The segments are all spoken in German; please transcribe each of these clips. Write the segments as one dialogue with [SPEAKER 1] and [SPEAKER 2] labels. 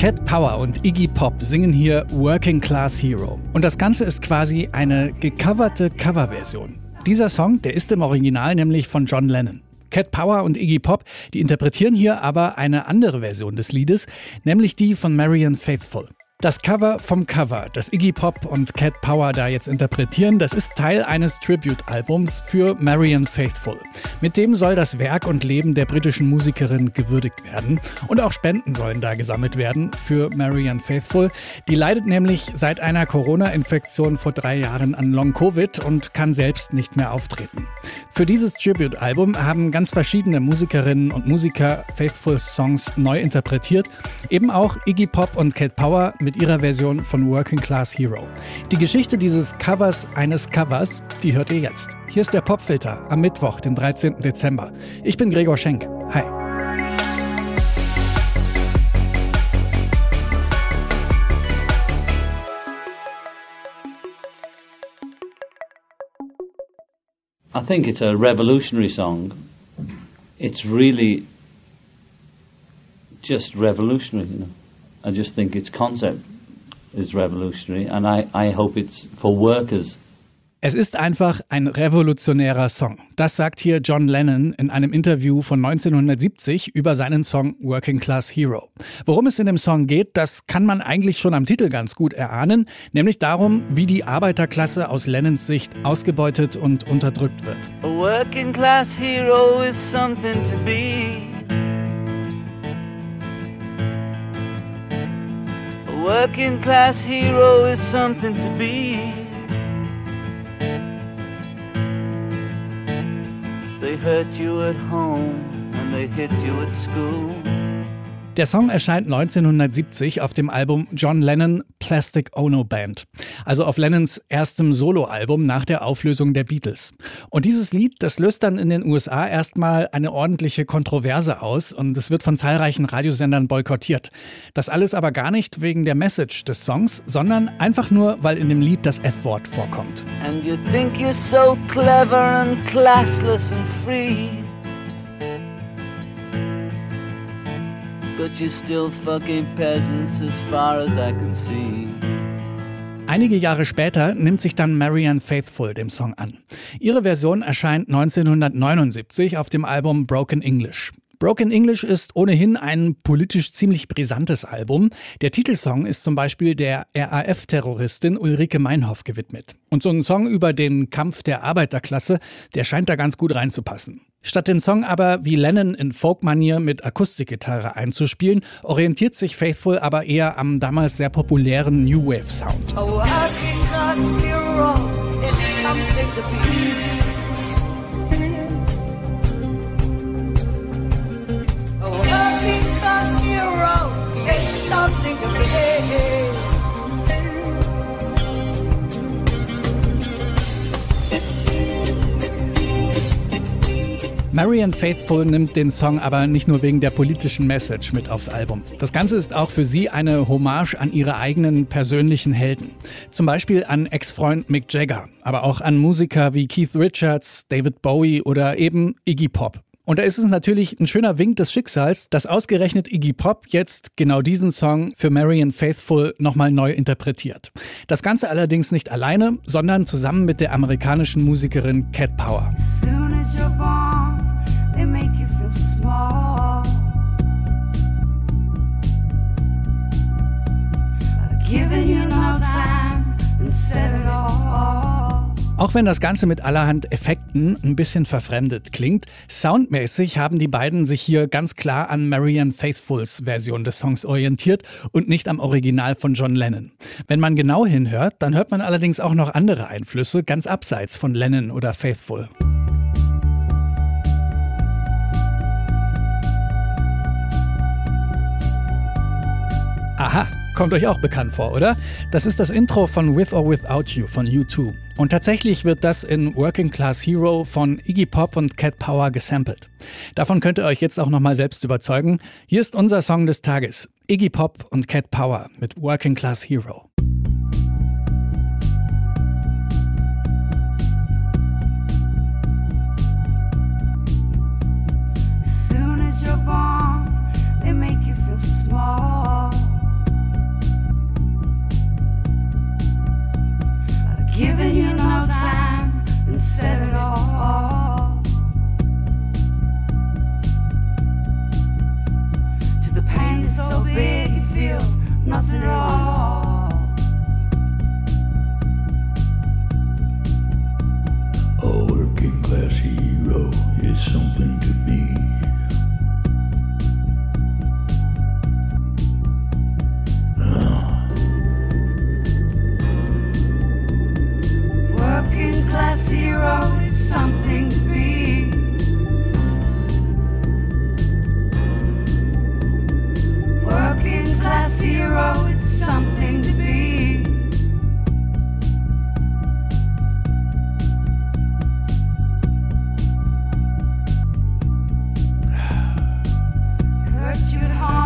[SPEAKER 1] Cat Power und Iggy Pop singen hier Working Class Hero. Und das Ganze ist quasi eine gecoverte Coverversion. Dieser Song, der ist im Original nämlich von John Lennon. Cat Power und Iggy Pop, die interpretieren hier aber eine andere Version des Liedes, nämlich die von Marian Faithful. Das Cover vom Cover, das Iggy Pop und Cat Power da jetzt interpretieren, das ist Teil eines Tribute-Albums für Marian Faithful. Mit dem soll das Werk und Leben der britischen Musikerin gewürdigt werden. Und auch Spenden sollen da gesammelt werden für Marian Faithful. Die leidet nämlich seit einer Corona-Infektion vor drei Jahren an Long-Covid und kann selbst nicht mehr auftreten. Für dieses Tribute-Album haben ganz verschiedene Musikerinnen und Musiker Faithfuls Songs neu interpretiert. Eben auch Iggy Pop und Cat Power mit mit ihrer Version von Working Class Hero. Die Geschichte dieses Covers eines Covers, die hört ihr jetzt. Hier ist der Popfilter am Mittwoch, den 13. Dezember. Ich bin Gregor Schenk. Hi.
[SPEAKER 2] I think it's a revolutionary song. It's really just revolutionary, you know. I just think its concept is revolutionary and I, I hope it's for workers.
[SPEAKER 1] Es ist einfach ein revolutionärer Song. Das sagt hier John Lennon in einem Interview von 1970 über seinen Song Working Class Hero. Worum es in dem Song geht, das kann man eigentlich schon am Titel ganz gut erahnen, nämlich darum, wie die Arbeiterklasse aus Lennons Sicht ausgebeutet und unterdrückt wird. A working class hero is something to be. Working class hero is something to be. They hurt you at home and they hit you at school. Der Song erscheint 1970 auf dem Album John Lennon Plastic Ono Band, also auf Lennons erstem Soloalbum nach der Auflösung der Beatles. Und dieses Lied, das löst dann in den USA erstmal eine ordentliche Kontroverse aus und es wird von zahlreichen Radiosendern boykottiert. Das alles aber gar nicht wegen der Message des Songs, sondern einfach nur, weil in dem Lied das F-Wort vorkommt. And you think you're so clever and classless and free. But you're still fucking peasants as far as I can see. Einige Jahre später nimmt sich dann Marianne Faithful dem Song an. Ihre Version erscheint 1979 auf dem Album Broken English. Broken English ist ohnehin ein politisch ziemlich brisantes Album. Der Titelsong ist zum Beispiel der RAF-Terroristin Ulrike Meinhoff gewidmet. Und so ein Song über den Kampf der Arbeiterklasse, der scheint da ganz gut reinzupassen. Statt den Song aber wie Lennon in Folk-Manier mit Akustikgitarre einzuspielen, orientiert sich Faithful aber eher am damals sehr populären New Wave Sound. Oh, Marian Faithful nimmt den Song aber nicht nur wegen der politischen Message mit aufs Album. Das Ganze ist auch für sie eine Hommage an ihre eigenen persönlichen Helden. Zum Beispiel an Ex-Freund Mick Jagger, aber auch an Musiker wie Keith Richards, David Bowie oder eben Iggy Pop. Und da ist es natürlich ein schöner Wink des Schicksals, dass ausgerechnet Iggy Pop jetzt genau diesen Song für Marian Faithful nochmal neu interpretiert. Das Ganze allerdings nicht alleine, sondern zusammen mit der amerikanischen Musikerin Cat Power. Auch wenn das Ganze mit allerhand Effekten ein bisschen verfremdet klingt, soundmäßig haben die beiden sich hier ganz klar an Marianne Faithfuls Version des Songs orientiert und nicht am Original von John Lennon. Wenn man genau hinhört, dann hört man allerdings auch noch andere Einflüsse, ganz abseits von Lennon oder Faithful. Kommt euch auch bekannt vor, oder? Das ist das Intro von With or Without You von U2. Und tatsächlich wird das in Working Class Hero von Iggy Pop und Cat Power gesampelt. Davon könnt ihr euch jetzt auch nochmal selbst überzeugen. Hier ist unser Song des Tages. Iggy Pop und Cat Power mit Working Class Hero. hurt you
[SPEAKER 3] at home.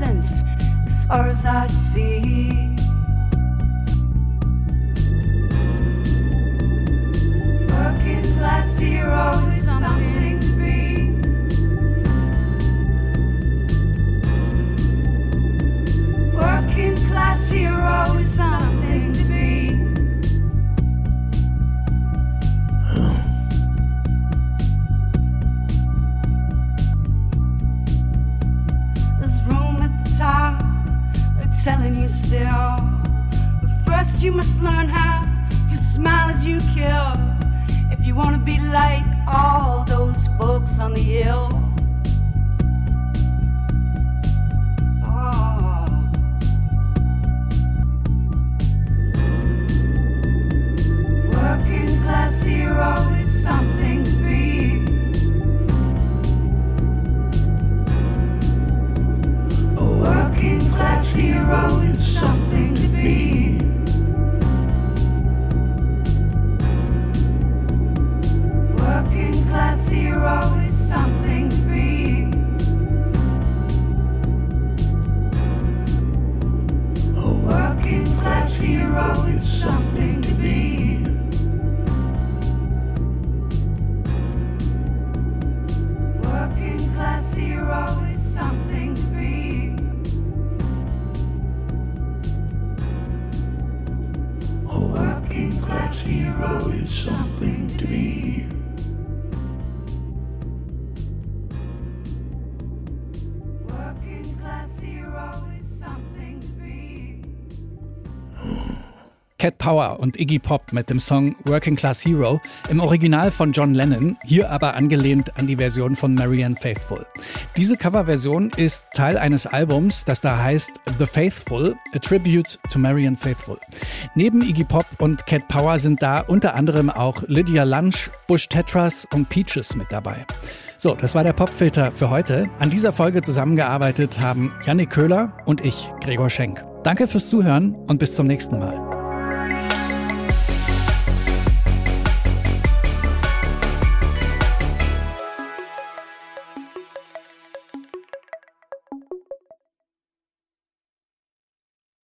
[SPEAKER 3] Peasants, as far as I see. Working class heroes, you want to be like all those folks on the hill. Hero is something to be. A working class hero is something to be.
[SPEAKER 1] Cat Power und Iggy Pop mit dem Song Working Class Hero im Original von John Lennon, hier aber angelehnt an die Version von Marianne Faithful. Diese Coverversion ist Teil eines Albums, das da heißt The Faithful, a Tribute to Marianne Faithful. Neben Iggy Pop und Cat Power sind da unter anderem auch Lydia Lunch, Bush Tetras und Peaches mit dabei. So, das war der Popfilter für heute. An dieser Folge zusammengearbeitet haben Yannick Köhler und ich, Gregor Schenk. Danke fürs Zuhören und bis zum nächsten Mal.